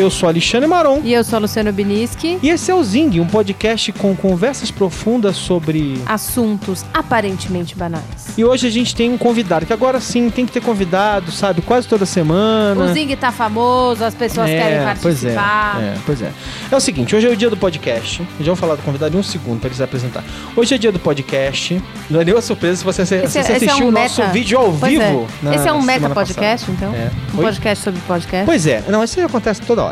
Eu sou Alexandre Maron. E eu sou a Luciano Biniski. E esse é o Zing, um podcast com conversas profundas sobre assuntos aparentemente banais. E hoje a gente tem um convidado, que agora sim tem que ter convidado, sabe? Quase toda semana. O Zing tá famoso, as pessoas é, querem participar. Pois é, é, pois é. É o seguinte, hoje é o dia do podcast. Já vou falar do convidado em um segundo para ele se apresentar. Hoje é dia do podcast. Não é nenhuma surpresa se você, esse, se você assistiu é um o nosso meta... vídeo ao pois vivo. É. Esse é um meta podcast, passada. então? É. Um podcast sobre podcast? Pois é. Não, isso aí acontece toda hora.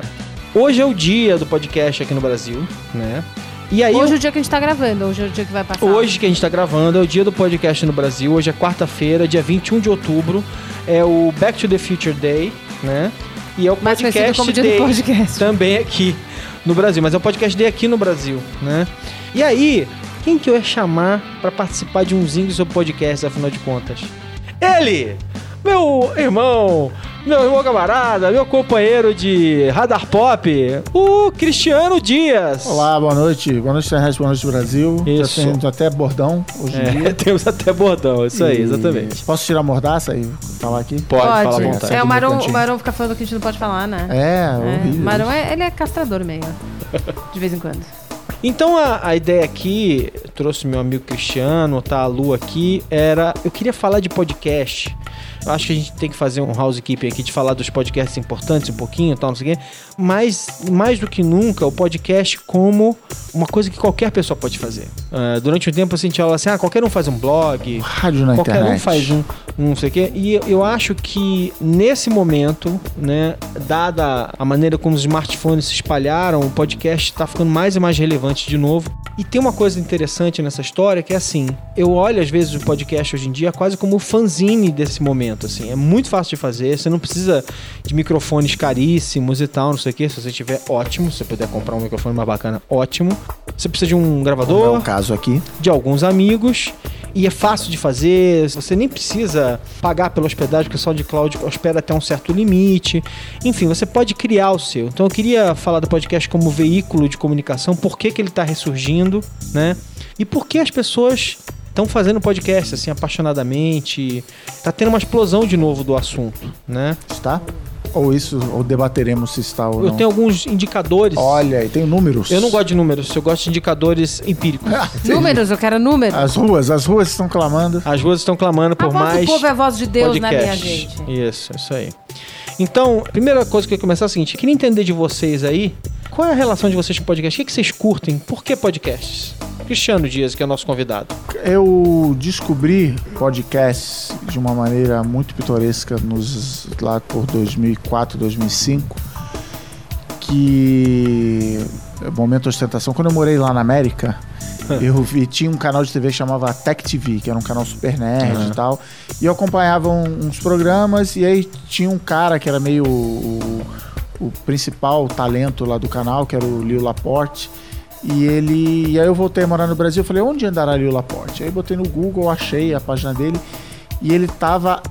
Hoje é o dia do podcast aqui no Brasil, né? E aí, hoje é o dia que a gente tá gravando, hoje é o dia que vai passar. Hoje que a gente tá gravando é o dia do podcast no Brasil. Hoje é quarta-feira, dia 21 de outubro. É o Back to the Future Day, né? E é o Mais podcast como dia do podcast. também aqui no Brasil. Mas é o podcast Day aqui no Brasil, né? E aí, quem que eu ia chamar para participar de um zinho sobre podcast, afinal de contas? Ele! Meu irmão, meu irmão camarada, meu companheiro de Radar Pop, o Cristiano Dias. Olá, boa noite. Boa noite, internet, boa noite, Brasil. Isso. Já temos até bordão hoje em é, dia. temos até bordão, isso aí, exatamente. Posso tirar a mordaça e falar aqui? Pode, pode. falar à vontade. É, o Maron, o Maron fica falando que a gente não pode falar, né? É, é. horrível. O Maron, é, ele é castrador meio, de vez em quando. Então a, a, ideia aqui, trouxe meu amigo Cristiano, tá a Lu aqui, era. Eu queria falar de podcast. Eu acho que a gente tem que fazer um housekeeping aqui de falar dos podcasts importantes um pouquinho tal, não sei o quê. Mas, mais do que nunca, o podcast como uma coisa que qualquer pessoa pode fazer. Uh, durante um tempo, assim, a gente fala assim, ah, qualquer um faz um blog. Rádio na qualquer internet. um faz um, um não sei o quê. E eu acho que, nesse momento, né, dada a maneira como os smartphones se espalharam, o podcast está ficando mais e mais relevante de novo. E tem uma coisa interessante nessa história que é assim, eu olho às vezes o podcast hoje em dia quase como o fanzine desse momento, assim. É muito fácil de fazer, você não precisa de microfones caríssimos e tal, não sei o que. Se você tiver, ótimo. Se você puder comprar um microfone mais bacana, ótimo. Você precisa de um gravador. É o caso aqui. De alguns amigos. E é fácil de fazer, você nem precisa pagar pela hospedagem, porque o SoundCloud hospeda até um certo limite. Enfim, você pode criar o seu. Então eu queria falar do podcast como veículo de comunicação, por que, que ele está ressurgindo, né? E por que as pessoas estão fazendo podcast assim apaixonadamente. Tá tendo uma explosão de novo do assunto, né? Está? Ou isso, ou debateremos se está ou eu não? tenho alguns indicadores. Olha, e tem números. Eu não gosto de números, eu gosto de indicadores empíricos. números, eu quero números. As ruas, as ruas estão clamando. As ruas estão clamando por a mais. Voz do povo é a voz de Deus, podcast. né, minha gente? Isso, isso aí. Então, a primeira coisa que eu ia começar é a seguinte: eu queria entender de vocês aí qual é a relação de vocês com podcast? O que, vocês curtem? Por que podcasts? Cristiano Dias, que é o nosso convidado. Eu descobri podcasts de uma maneira muito pitoresca nos, lá por 2004, 2005, que momento de ostentação. Quando eu morei lá na América, eu vi, tinha um canal de TV que chamava Tech TV, que era um canal super nerd uhum. e tal. E eu acompanhava uns programas e aí tinha um cara que era meio o, o principal talento lá do canal, que era o Lio Laporte. E ele. E aí eu voltei a morar no Brasil, falei, onde andará Lio Laporte? Aí botei no Google, achei a página dele e ele tava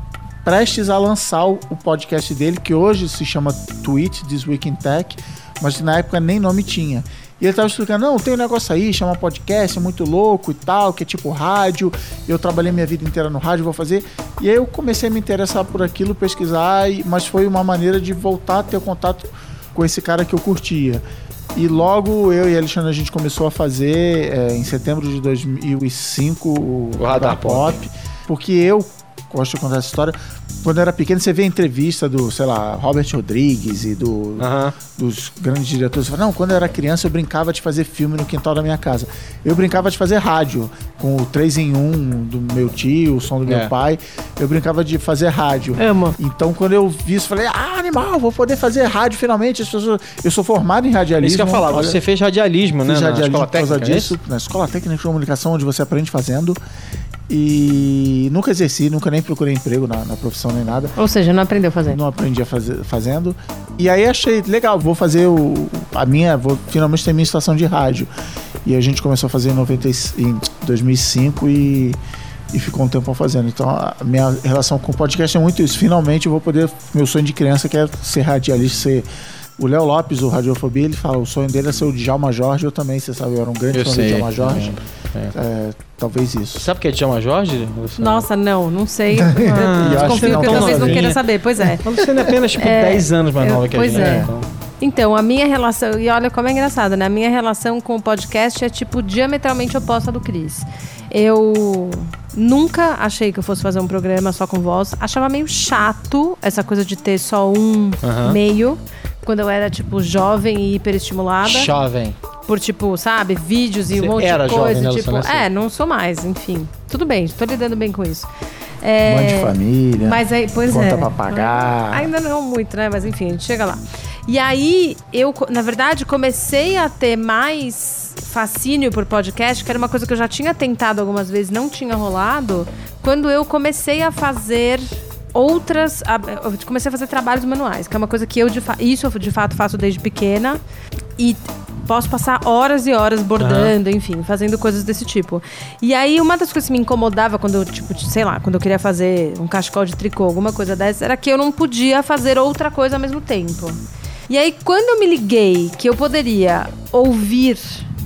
prestes a lançar o podcast dele, que hoje se chama Tweet This Week in Tech, mas na época nem nome tinha. E ele tava explicando, não, tem um negócio aí, chama podcast, é muito louco e tal, que é tipo rádio. Eu trabalhei minha vida inteira no rádio, vou fazer. E aí eu comecei a me interessar por aquilo, pesquisar, mas foi uma maneira de voltar a ter contato com esse cara que eu curtia. E logo eu e a Alexandre a gente começou a fazer é, em setembro de 2005 o, o Radar Pop. Pop, porque eu gosto de contar essa história quando eu era pequeno, você vê a entrevista do, sei lá, Robert Rodrigues e do, dos grandes diretores. Você fala, não, quando eu era criança eu brincava de fazer filme no quintal da minha casa. Eu brincava de fazer rádio, com o 3 em 1 do meu tio, o som do é. meu pai. Eu brincava de fazer rádio. Amo. Então, quando eu vi isso, falei, ah, animal, vou poder fazer rádio finalmente. Eu sou formado em radialismo. Isso que eu ia falar, olha, você fez radialismo, né? Fiz radialismo na escola técnica, é disso, é na escola técnica de comunicação, onde você aprende fazendo. E nunca exerci, nunca nem procurei emprego na, na, profissão nem nada. Ou seja, não aprendeu fazendo. Não aprendi a fazer fazendo. E aí achei legal, vou fazer o, a minha, vou finalmente ter minha estação de rádio. E a gente começou a fazer em, 90, em 2005 e, e ficou um tempo fazendo. Então a minha relação com o podcast é muito isso. Finalmente eu vou poder, meu sonho de criança que é ser radialista, ser O Léo Lopes, o Radiofobia, ele fala: o sonho dele é ser o Djalma Jorge. Eu também, você sabe, eu era um grande Eu fã sei, do Djalma Jorge. é. É, talvez isso. Sabe o que é Djalma Jorge? Nossa, não, não sei. Eu acho Desconfio que tão talvez não queira saber. Pois é. Luciana é apenas tipo É, 10 anos mais eu- nova que a pois gente. é. né? Então, Então, a minha relação, e olha como é engraçado, né? A minha relação com o podcast é tipo diametralmente oposta do Cris. Eu nunca achei que eu fosse fazer um programa só com voz. Achava meio chato essa coisa de ter só um Aham. meio. Quando eu era, tipo, jovem e hiperestimulada. Jovem. Por, tipo, sabe, vídeos e Você um monte era de coisa. jovem, né, tipo, é, não sou mais, enfim. Tudo bem, tô lidando bem com isso. É, Mãe de família. Mas aí, pois conta é. pra pagar. Ainda não muito, né? Mas enfim, a gente chega lá. E aí, eu, na verdade, comecei a ter mais fascínio por podcast, que era uma coisa que eu já tinha tentado algumas vezes, não tinha rolado, quando eu comecei a fazer outras. Eu comecei a fazer trabalhos manuais, que é uma coisa que eu, de isso eu de fato faço desde pequena. E posso passar horas e horas bordando, enfim, fazendo coisas desse tipo. E aí, uma das coisas que me incomodava quando eu, tipo, sei lá, quando eu queria fazer um cachecol de tricô, alguma coisa dessa, era que eu não podia fazer outra coisa ao mesmo tempo. E aí, quando eu me liguei que eu poderia ouvir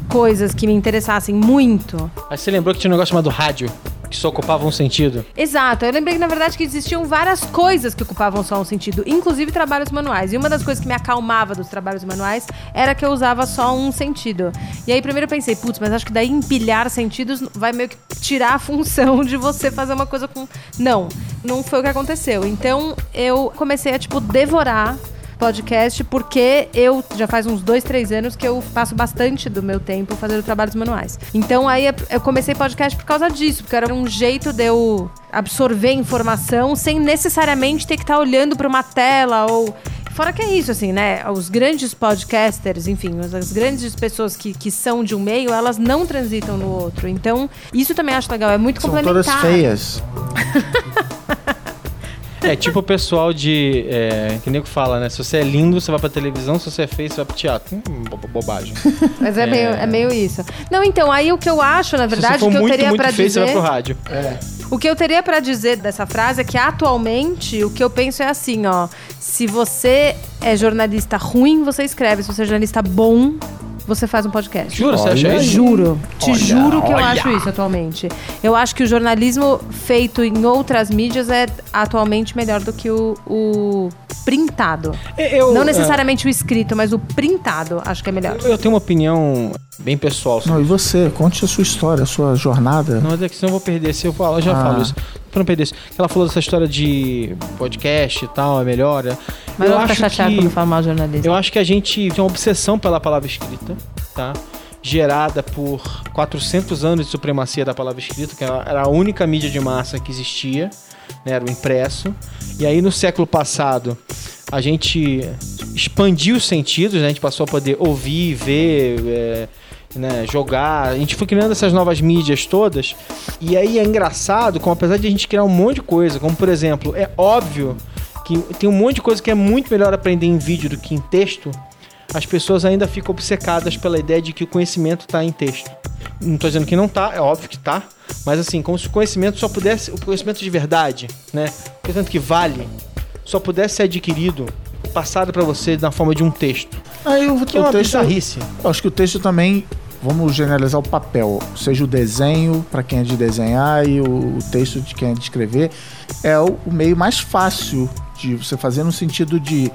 coisas que me interessassem muito, Aí você lembrou que tinha um negócio chamado rádio, que só ocupava um sentido. Exato. Eu lembrei na verdade, que existiam várias coisas que ocupavam só um sentido, inclusive trabalhos manuais. E uma das coisas que me acalmava dos trabalhos manuais era que eu usava só um sentido. E aí, primeiro eu pensei, putz, mas acho que daí empilhar sentidos vai meio que tirar a função de você fazer uma coisa com. Não, não foi o que aconteceu. Então, eu comecei a, tipo, devorar podcast porque eu já faz uns dois, três anos que eu passo bastante do meu tempo fazendo trabalhos manuais. Então aí eu comecei podcast por causa disso, porque era um jeito de eu absorver informação sem necessariamente ter que estar olhando para uma tela ou Fora que é isso, assim, né? Os grandes podcasters, enfim, as- grandes pessoas que, que são de um meio, elas não transitam no outro. Então, isso também acho legal. É muito São complementar. todas feias. É tipo o pessoal de. É, que nego fala, né? Se você é lindo, você vai pra televisão, se você é feio, você vai pro teatro. Hum, bo- bobagem. Mas é, Meio, é meio isso. Não, então, aí o que eu acho, na se você verdade, o que eu muito, teria muito pra feio, dizer. você vai pro rádio. O que eu teria pra dizer dessa frase é que atualmente o que eu penso é assim, ó. Se você é jornalista ruim, você escreve. Se você é jornalista bom, você faz um podcast. Jura, você acha isso? Juro. Te Olha, juro que eu olha. acho isso atualmente. Eu acho que o jornalismo feito em outras mídias é atualmente melhor do que o, o printado. Eu, Não é, necessariamente o escrito, mas o printado acho que é melhor. Eu tenho uma opinião bem pessoal sobre Não, e você? Conte a sua história, a sua jornada. Não, mas é que senão eu vou perder. Se eu falar, eu já Ah. falo isso. Pra não perder isso. Ela falou dessa história de podcast e tal, é melhor. é. Mas eu eu acho chateado que quando mal. Eu acho que a gente tem uma obsessão pela palavra escrita, tá? Gerada por 400 anos de supremacia da palavra escrita, que era era a única mídia de massa que existia, né? era o impresso. E aí no século passado a gente expandiu os sentidos, né? a gente passou a poder ouvir, ver, é, né, jogar. A gente foi criando essas novas mídias todas. E aí é engraçado, como apesar de a gente criar um monte de coisa, como por exemplo, é óbvio que tem um monte de coisa que é muito melhor aprender em vídeo do que em texto. As pessoas ainda ficam obcecadas pela ideia de que o conhecimento está em texto. Não estou dizendo que não tá, é óbvio que tá, mas assim, como se o conhecimento só pudesse, o conhecimento de verdade, né? O conhecimento que vale, só pudesse ser adquirido, passado para você na forma de um texto. Aí o, Que é o uma texto, bizarrice. eu acho que o texto também, vamos generalizar o papel, seja o desenho para quem é de desenhar e o, texto de quem é de escrever, é o meio mais fácil de você fazer no sentido de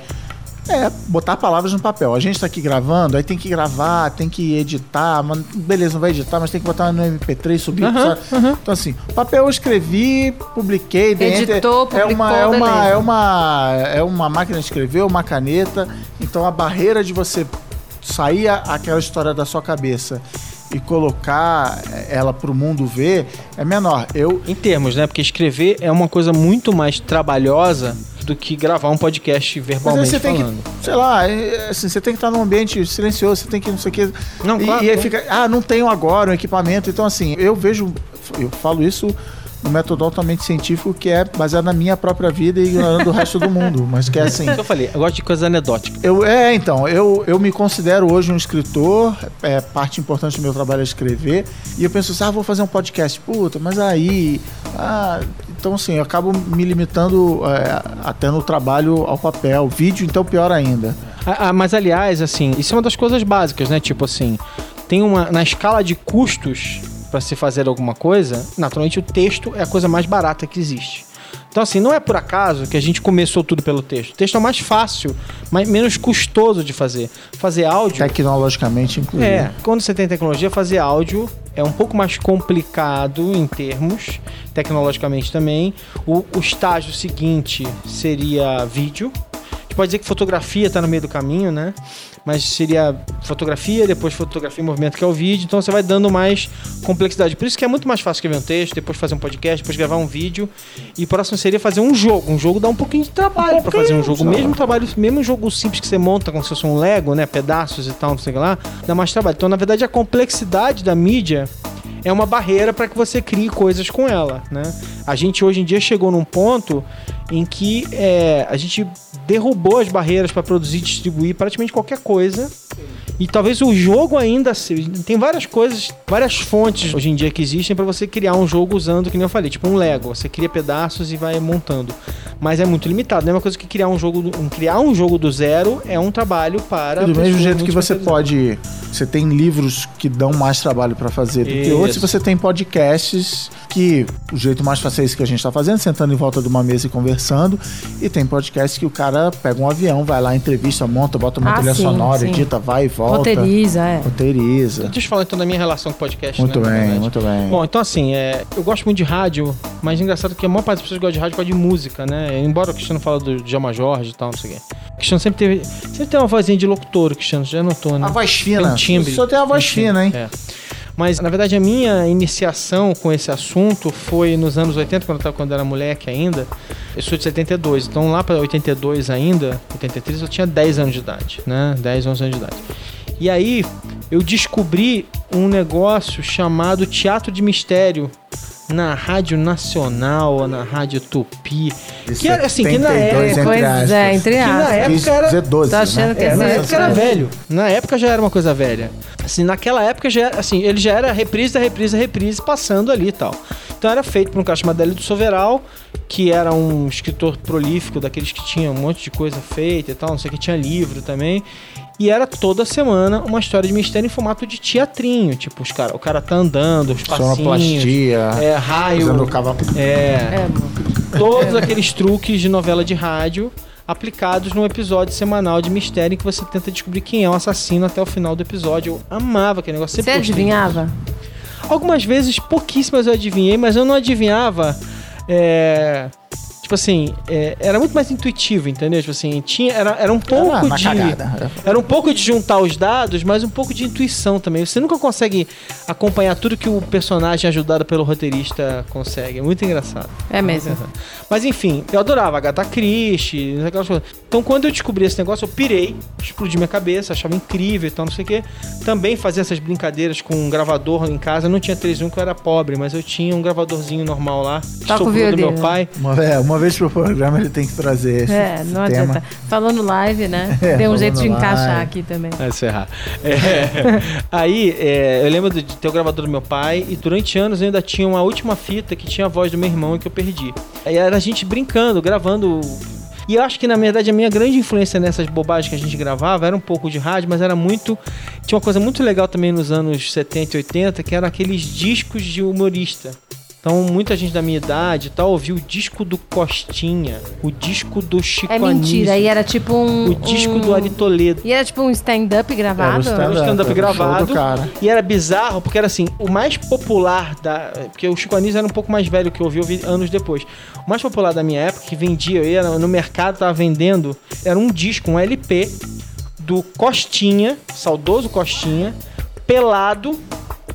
é, botar palavras no papel. A gente tá aqui gravando, aí tem que gravar, tem que editar, mas beleza, não vai editar, mas tem que botar no MP3, subir. Aham, sabe? Então, assim, papel eu escrevi, publiquei, dei enter. Editou, é uma, publicou, é uma, beleza. é uma É uma máquina de escrever, uma caneta. Então a barreira de você sair aquela história da sua cabeça e colocar ela pro mundo ver é menor. Eu, Em termos, né? Porque escrever é uma coisa muito mais trabalhosa do que gravar um podcast verbalmente você tem falando. que, sei lá, é, assim, você tem que estar num ambiente silencioso, você tem que não sei o que. Não, e, claro, e aí claro. fica, ah, não tenho agora um equipamento. Então, assim, eu vejo, eu falo isso no método altamente científico que é baseado na minha própria vida e ignorando o resto do mundo. Mas que é assim. Eu falei, eu gosto de coisas anedóticas. Eu, é, então, eu, eu me considero hoje um escritor, é, parte importante do meu trabalho é escrever, e eu penso assim, ah, vou fazer um podcast, puta, mas aí, ah, então assim, eu acabo me limitando é, até no trabalho ao papel, vídeo, então pior ainda. Ah, ah, mas aliás, assim, isso é uma das coisas básicas, né? Tipo assim, tem uma. Na escala de custos para se fazer alguma coisa, naturalmente o texto é a coisa mais barata que existe. Então, assim, não é por acaso que a gente começou tudo pelo texto. O texto é o mais fácil, mas menos custoso de fazer. Fazer áudio. Tecnologicamente, inclusive. É, quando você tem tecnologia, fazer áudio é um pouco mais complicado em termos, tecnologicamente também. O, o estágio seguinte seria vídeo. A gente pode dizer que fotografia está no meio do caminho, né? Mas seria fotografia, depois fotografia e movimento, que é o vídeo. Então você vai dando mais complexidade. Por isso que é muito mais fácil escrever um texto, depois fazer um podcast, depois gravar um vídeo. E o próximo seria fazer um jogo. Um jogo dá um pouquinho de trabalho para fazer um jogo. Mesmo trabalho, mesmo um jogo simples que você monta como se fosse um Lego, né? Pedaços e tal, não sei o que lá, dá mais trabalho. Então, na verdade, a complexidade da mídia é uma barreira para que você crie coisas com ela, né? A gente hoje em dia chegou num ponto em que é, a gente derrubou as barreiras para produzir e distribuir praticamente qualquer coisa. E talvez o jogo ainda se- tem várias coisas, várias fontes hoje em dia que existem para você criar um jogo usando, que nem eu falei, tipo um Lego, você cria pedaços e vai montando. Mas é muito limitado, não é uma coisa que criar um jogo, do- criar um jogo do zero é um trabalho para do mesmo jeito que você pode. Você tem livros que dão mais trabalho pra fazer do que Isso. outros, e você tem podcasts que o jeito mais fácil é esse que a gente tá fazendo, sentando em volta de uma mesa e conversando. E tem podcasts que o cara pega um avião, vai lá, entrevista, monta, bota uma Ah, trilha sim, sonora, sim. edita, vai e volta. Roteiriza, é. Roteiriza. Deixa eu falar então da minha relação com podcast. Muito né, bem, muito bem. Bom, então assim, é, eu gosto muito de rádio, mas é engraçado que a maior parte das pessoas gosta de rádio por causa de música, né? Embora o Cristiano fala do Djalma Jorge e tal, não sei o quê. O Cristiano sempre teve. Sempre tem uma vozinha de locutor, o Cristiano, já notou, né? a voz Tem fina. um timbre. Só tem a voz Tem fina, hein? É. Mas, na verdade, a minha iniciação com esse assunto foi nos anos 80, quando eu, tava, quando eu era moleque ainda. Eu sou de 72, então lá para 82 ainda, 83, eu tinha 10 anos de idade, né? 10, 11 anos de idade. E aí, eu descobri um negócio chamado Teatro de Mistério na Rádio Nacional, na Rádio Tupi. Que era assim, que na 72 época. Pois aspas. é, entre Que na aspas. época era- dizer 12, Tô achando né? que É, na Sim, época era velho. Na época já era uma coisa velha. Assim, naquela época já era, assim, ele já era reprise da reprise da reprise passando ali e tal. Então era feito por um cara chamado Hélio do Soveral, que era um escritor prolífico, daqueles que tinha um monte de coisa feita e tal, não sei o que, tinha livro também. E era toda semana uma história de mistério em formato de teatrinho. Tipo, os cara, o cara tá andando, os passinhos. Sonoplastia. É, raio. Usando o cavalo. É, É, todos aqueles truques de novela de rádio aplicados num episódio semanal de mistério em que você tenta descobrir quem é o assassino até o final do episódio. Eu amava aquele negócio. Você sempre gostei adivinhava? Algumas vezes, pouquíssimas eu adivinhei, mas eu não adivinhava. é, Tipo assim, é, era muito mais intuitivo, entendeu? Tipo assim, tinha, era, era um pouco Era de. cagada. Era um pouco de juntar os dados, mas um pouco de intuição também. Você nunca consegue acompanhar tudo que o personagem ajudado pelo roteirista consegue. É muito engraçado. É mesmo. Mas enfim, eu adorava Agatha Christie, aquelas coisas. Então quando eu descobri esse negócio, eu pirei, explodi minha cabeça, achava incrível e tal, não sei o quê. Também fazia essas brincadeiras com um gravador em casa. Eu não tinha 3.1 que eu era pobre, mas eu tinha um gravadorzinho normal lá. que Toca o sobrou do meu pai. Uma, é, uma vez pro programa ele tem que trazer esse É, não tema. adianta. Falou no live, né? É, Tem um jeito de encaixar live. aqui também. Vai se ferrar. É, aí, é, eu lembro de ter o gravador do meu pai e durante anos eu ainda tinha uma última fita que tinha a voz do meu irmão e que eu perdi. Aí era a gente brincando, gravando. E eu acho que, na verdade, a minha grande influência nessas bobagens que a gente gravava era um pouco de rádio, mas era muito. Tinha uma coisa muito legal também nos anos 70 e 80, que eram aqueles discos de humorista. Então, muita gente da minha idade e tal ouviu o disco do Costinha, o disco do Chico É mentira. Anísio, E era tipo um. o disco um- do Ari Toledo. E era tipo um stand-up gravado? Era o Era um stand-up Era o show gravado. E era bizarro, porque era assim, o mais popular da. Porque o Chico Anísio era um pouco mais velho que eu ouvi, eu vi anos depois. O mais popular da minha época, que vendia, eu ia no mercado, tava vendendo, era um disco, um LP do Costinha, saudoso Costinha, pelado,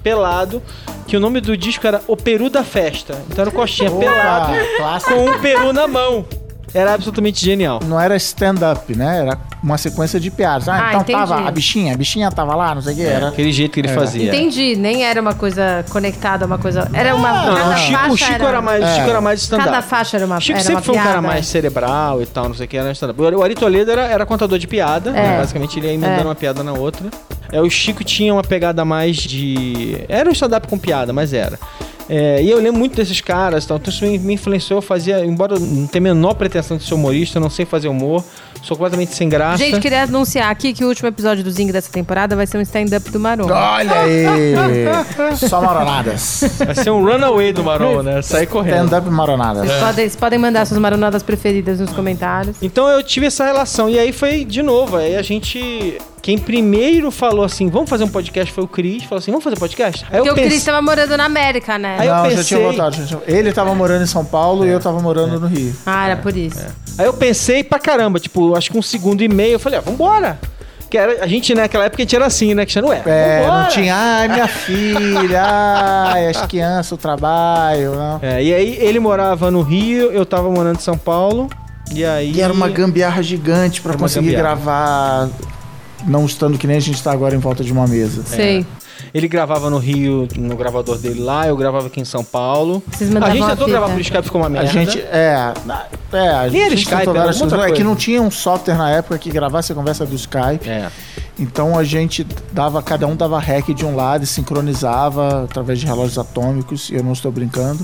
pelado, que o nome do disco era O Peru da Festa. Então era o Costinha Opa, pelado clássico. com um peru na mão. Era absolutamente genial. Não era stand-up, né? Era uma sequência de piadas. Ah, Ah, então entendi. tava a bichinha, a bichinha tava lá, não sei o que. Era. Aquele jeito que ele É. fazia. Entendi. Nem era uma coisa conectada, uma coisa. Era uma. Não, cada não, o Chico, o faixa Chico era, mais, o É. Chico era mais stand-up. Cada faixa era uma Chico era sempre uma foi um cara piada. mais cerebral e tal, não sei o que, era stand-up. O Ari Toledo era, era contador de piada, né? É. basicamente ele ia emendando É. uma piada na outra. É, o Chico tinha uma pegada mais de... Era um stand-up com piada, mas era. É, e eu lembro muito desses caras, tal, então isso me me influenciou. Eu fazia, embora eu não tenha a menor pretensão de ser humorista, eu não sei fazer humor, sou completamente sem graça. Gente, queria anunciar aqui que o último episódio do Zing dessa temporada vai ser um stand-up do Marom. Olha aí! Só maronadas. Vai ser um runaway do Marol, né? Sair correndo. Stand-up maronadas. Vocês podem, vocês podem mandar suas maronadas preferidas nos comentários. Então eu tive essa relação. E aí foi de novo. Aí a gente. Quem primeiro falou assim, vamos fazer um podcast foi o Cris. Falou assim, vamos fazer podcast? Aí Porque eu o Cris pensei. tava morando na América, né? Aí eu Não, já pensei- tinha voltado. já tinha- Ele tava morando em São Paulo e eu tava morando no Rio. Ah, era por isso. Aí eu pensei pra caramba, tipo, acho que um segundo e meio. Eu falei, ah, vambora. Que era, a gente, né, naquela época a gente era assim, né? Que já não é. É, vambora. não tinha, ai, minha filha, ai, as crianças, o trabalho. Não. É, e aí ele morava no Rio, eu tava morando em São Paulo. E aí. E era uma gambiarra gigante pra Era uma conseguir gambiarra. gravar, não estando que nem a gente tá agora em volta de uma mesa. Sei. Ele gravava no Rio, no gravador dele lá, eu gravava aqui em São Paulo. Vocês A gente a tentou gravar por Skype, ficou uma A merda. gente, é, na- é, a Nem era gente Skype, era várias outra coisas. É que coisa. não tinha um software na época que gravasse a conversa do Skype. É. Então a gente dava, cada um dava rec de um lado e sincronizava através de relógios atômicos, e eu não estou brincando,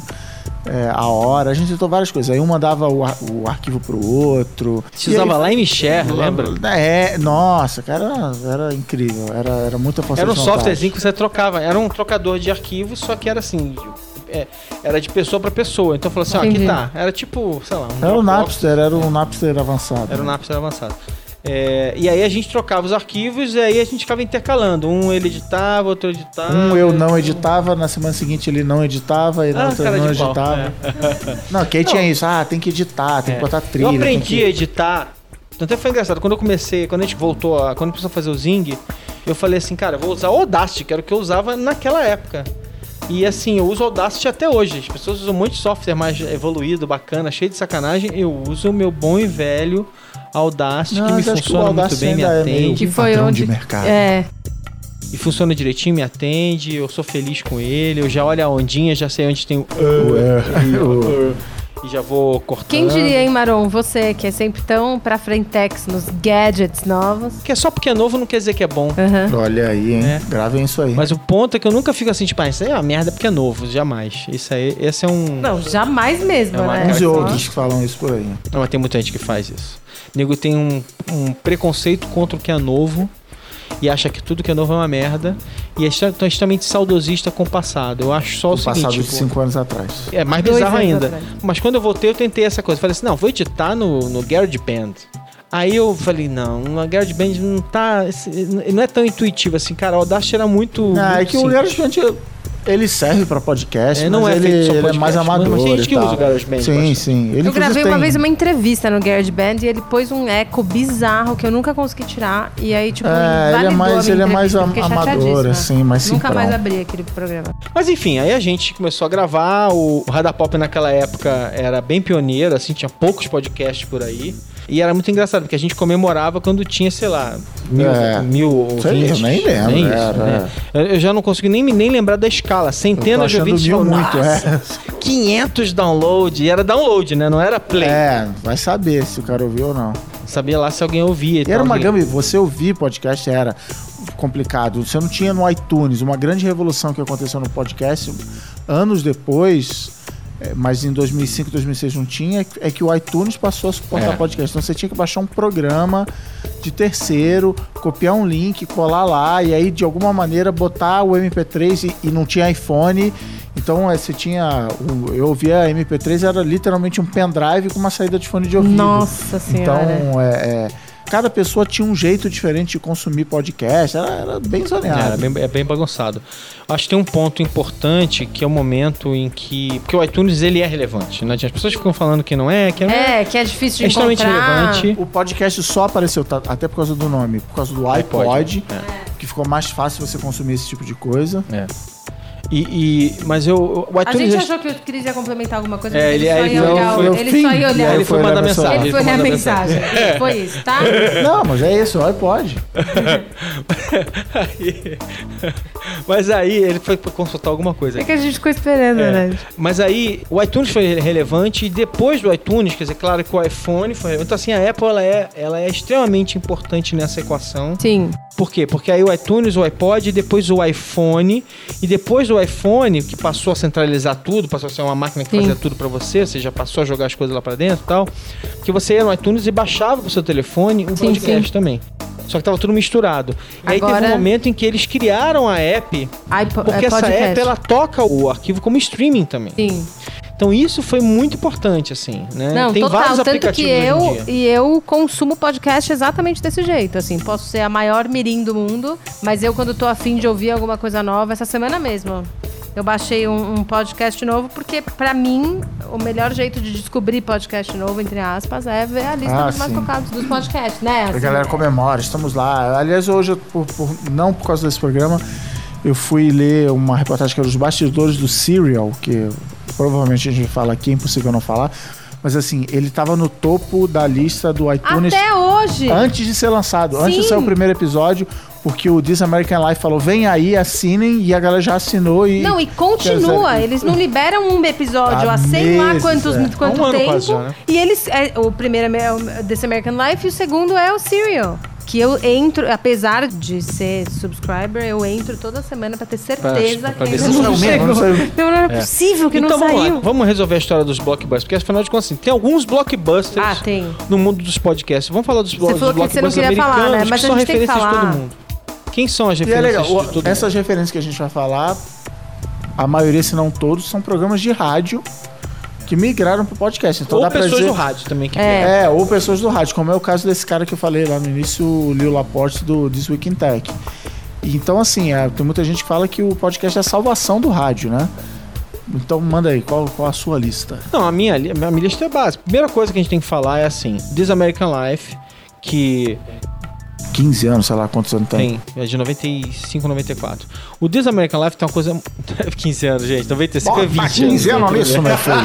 é, a hora. A gente tentou várias coisas. Aí um mandava o, ar- o arquivo pro outro. Você E aí- usava Lime Share, lembra? É, nossa, cara, era, era incrível. Era, era muita força Era um softwarezinho que você trocava. Era um trocador de arquivos, só que era assim. é, era de pessoa pra pessoa. Então falou assim: ó, aqui Entendi. tá. Era tipo, sei lá. Um Era o. Napster, era o Napster avançado. Era o Napster avançado. É, e aí a gente trocava os arquivos e aí a gente ficava intercalando. Um ele editava, outro editava. Um eu não editava, na semana seguinte ele não editava, e na Ah, outra cara não de pau, editava. Não, que aí tinha isso, ah, tem que editar, tem É. que botar trilha. Eu tem aprendi que- a editar. Até foi engraçado. Quando eu comecei, quando a gente voltou, a, quando começou a fazer o Zing, eu falei assim, cara, eu vou usar o Audacity, que era o que eu usava naquela época. E assim, eu uso o Audacity até hoje. As pessoas usam muito software mais evoluído, bacana, cheio de sacanagem. Eu uso o meu bom e velho Audacity, Não, que me acho que funciona muito bem, me é atende. Que foi Padrão onde. de mercado. É. E funciona direitinho, me atende, eu sou feliz com ele, eu já olho a ondinha, já sei onde tem o... O- E já vou cortando. Quem diria, hein, Maron? Você, que é sempre tão pra frentex nos gadgets novos. Que é só porque é novo não quer dizer que é bom. Aham. Olha aí, hein? É. Gravem isso aí. Mas o ponto é que eu nunca fico assim, tipo, ah, isso aí é uma merda porque é novo, jamais. Isso aí, esse é um. Não, jamais mesmo, É né? Uns outros que falam isso por aí. Não, mas tem muita gente que faz isso. O nego tem um, um preconceito contra o que é novo e acha que tudo que é novo é uma merda. E é extra- tão extremamente saudosista com o passado. Eu acho só o O passado seguinte. de tipo, cinco anos atrás. é mais Dois bizarro ainda. atrás. Mas quando eu voltei, eu tentei essa coisa. Falei assim, não, vou editar no, no GarageBand. Aí eu falei, não, no GarageBand não tá. Não é tão intuitivo assim, cara. O Audacity era muito. Ah, é muito que o simples. GarageBand, ele serve pra podcast, É, não mas é ele, feito só ele é podcast, mais amador mas tem gente que usa o GarageBand Sim, sim. Ele, Eu gravei uma tem- vez uma entrevista no GarageBand e ele pôs um eco bizarro que eu nunca consegui tirar. E aí, tipo, É, ele é mais, ele é mais am- amador, assim, mais Nunca mais abri aquele programa. Mas enfim, aí a gente começou a gravar. O Radar Pop naquela época era bem pioneiro, assim, tinha poucos podcasts por aí. E era muito engraçado, porque a gente comemorava quando tinha, sei lá, mil, É. mil Isso aí, eu ouvintes. nem lembro, Nem isso, né? Eu, eu já não consigo nem, nem lembrar da escala. Centenas de ouvintes. mil muito, "Nossa, é. 500 download. E era download, né? Não era play. É, vai saber se o cara ouviu ou não. Sabia lá se alguém ouvia. E era uma alguém- gama, você ouvir podcast era complicado. Você não tinha no iTunes. Uma grande revolução que aconteceu no podcast anos depois, é, mas em 2005, 2006 não tinha, é que o iTunes passou a suportar É. podcast. Então você tinha que baixar um programa de terceiro, copiar um link, colar lá e aí de alguma maneira botar o MP3 e, e não tinha iPhone. Então é, você tinha. o- eu ouvia MP3, era literalmente um pendrive com uma saída de fone de ouvido. Nossa senhora. Então, é, é, cada pessoa tinha um jeito diferente de consumir podcast. Era, era bem zoneado. É, era bem, é bem bagunçado. Acho que tem um ponto importante que é o momento em que. Porque o iTunes ele é relevante. Né? As pessoas ficam falando que não é, que não é. É, que é difícil de É extremamente encontrar. relevante. O podcast só apareceu, tá, até por causa do nome, por causa do iPod, iPod, que ficou mais fácil você consumir esse tipo de coisa. É. E, e- mas eu, o A gente achou que o Cris ia complementar alguma coisa, É, mas ele- ele, só ia foi- olhar. Ele fim. só ia olhar. ele foi mandar mensagem. Ele foi ler a mensagem. Foi isso, tá? Não, mas é isso, o iPod. Mas aí ele foi consultar alguma coisa. É que a gente ficou esperando, É. né? Mas aí o iTunes foi relevante e depois do iTunes, quer dizer, claro que o iPhone foi. Então assim, a Apple ela é, ela é extremamente importante nessa equação. Sim. Por quê? Porque aí o iTunes, o iPod, depois o iPhone, e depois do iPhone, que passou a centralizar tudo, passou a ser uma máquina que Sim. fazia tudo pra você, você já passou a jogar as coisas lá pra dentro e tal, que você ia no iTunes e baixava pro seu telefone o Sim, podcast sim. também. Só que tava tudo misturado. E aí teve Agora- um momento em que eles criaram a app, iPo- porque é essa podcast. app ela toca o arquivo como streaming também. Sim. Então isso foi muito importante, assim, né? Não, Tem total. vários Tanto que aplicativos hoje em eu dia. e eu consumo podcast exatamente desse jeito. Assim, posso ser a maior mirim do mundo, mas eu quando tô afim de ouvir alguma coisa nova, essa semana mesmo. Eu baixei um, um podcast novo porque, pra mim, o melhor jeito de descobrir podcast novo, entre aspas, é ver a lista Ah, dos mais sim. tocados dos podcasts, né? A Assim, galera comemora, estamos lá. Aliás, hoje, eu, por- por- não por causa desse programa, eu fui ler uma reportagem que era os bastidores do Serial, que provavelmente a gente fala aqui, é impossível não falar. Mas assim, ele tava no topo da lista do iTunes Até hoje! antes de ser lançado, antes de Sim. sair o primeiro episódio, porque o This American Life falou: vem aí, assinem, e a galera já assinou e. Não, e continua. Dizer, Eles não liberam um episódio Há há sei lá quantos, é. quanto um ano tempo. já, né? E eles. é, o primeiro é o This American Life e o segundo é o Serial. Que eu entro, apesar de ser subscriber, eu entro toda semana pra ter certeza pra que ver ainda não mesmo, não chegou. Não, não é possível que então não vamos saiu. lá, vamos resolver a história dos blockbusters, porque afinal de contas, assim, tem alguns blockbusters Ah, tem. no mundo dos podcasts. Vamos falar dos, blo- Você dos falou que você não blockbusters queria falar, americanos, né? Mas que a são gente tem que referências de todo mundo. Quem são as E é referências legal, de todo mundo? essas referências que a gente vai falar, a maioria, se não todos, são programas de rádio que migraram pro podcast. Então Ou dá pessoas dizer... do rádio também que É. É, ou pessoas do rádio, como é o caso desse cara que eu falei lá no início, o Lil Laporte do This Week in Tech. Então, assim, é, tem muita gente que fala que o podcast é a salvação do rádio, né? Então, manda aí, qual, qual a sua lista? Não, a minha, a minha lista é básica. Primeira coisa que a gente tem que falar é assim: This American Life, que 15 anos, sei lá quantos anos tem. tem, é de 95, 94. O This American Life tem uma coisa. 15 anos, gente. 95 é 20. Bota 15 anos nisso, meu filho.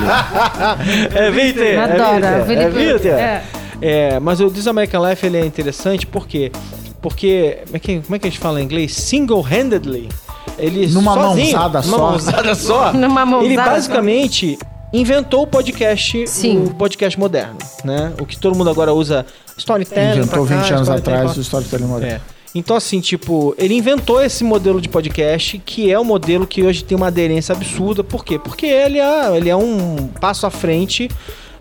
É 20, é 20, Adora. é o Felipe- 20. é. É, mas o This American Life ele é interessante porque porque como é que, como é que a gente fala em inglês? Single-handedly. Ele Numa sozinho, mãozada numa só. mãozada só. Numa mãozada ele só. basicamente inventou o podcast, Sim. o podcast moderno, né? O que todo mundo agora usa storytelling Inventou cá, 20 anos atrás o Storytelling Moderno. é. Então, assim, tipo, ele inventou esse modelo de podcast, que é um modelo que hoje tem uma aderência absurda. Por quê? Porque ele é, ele é um passo à frente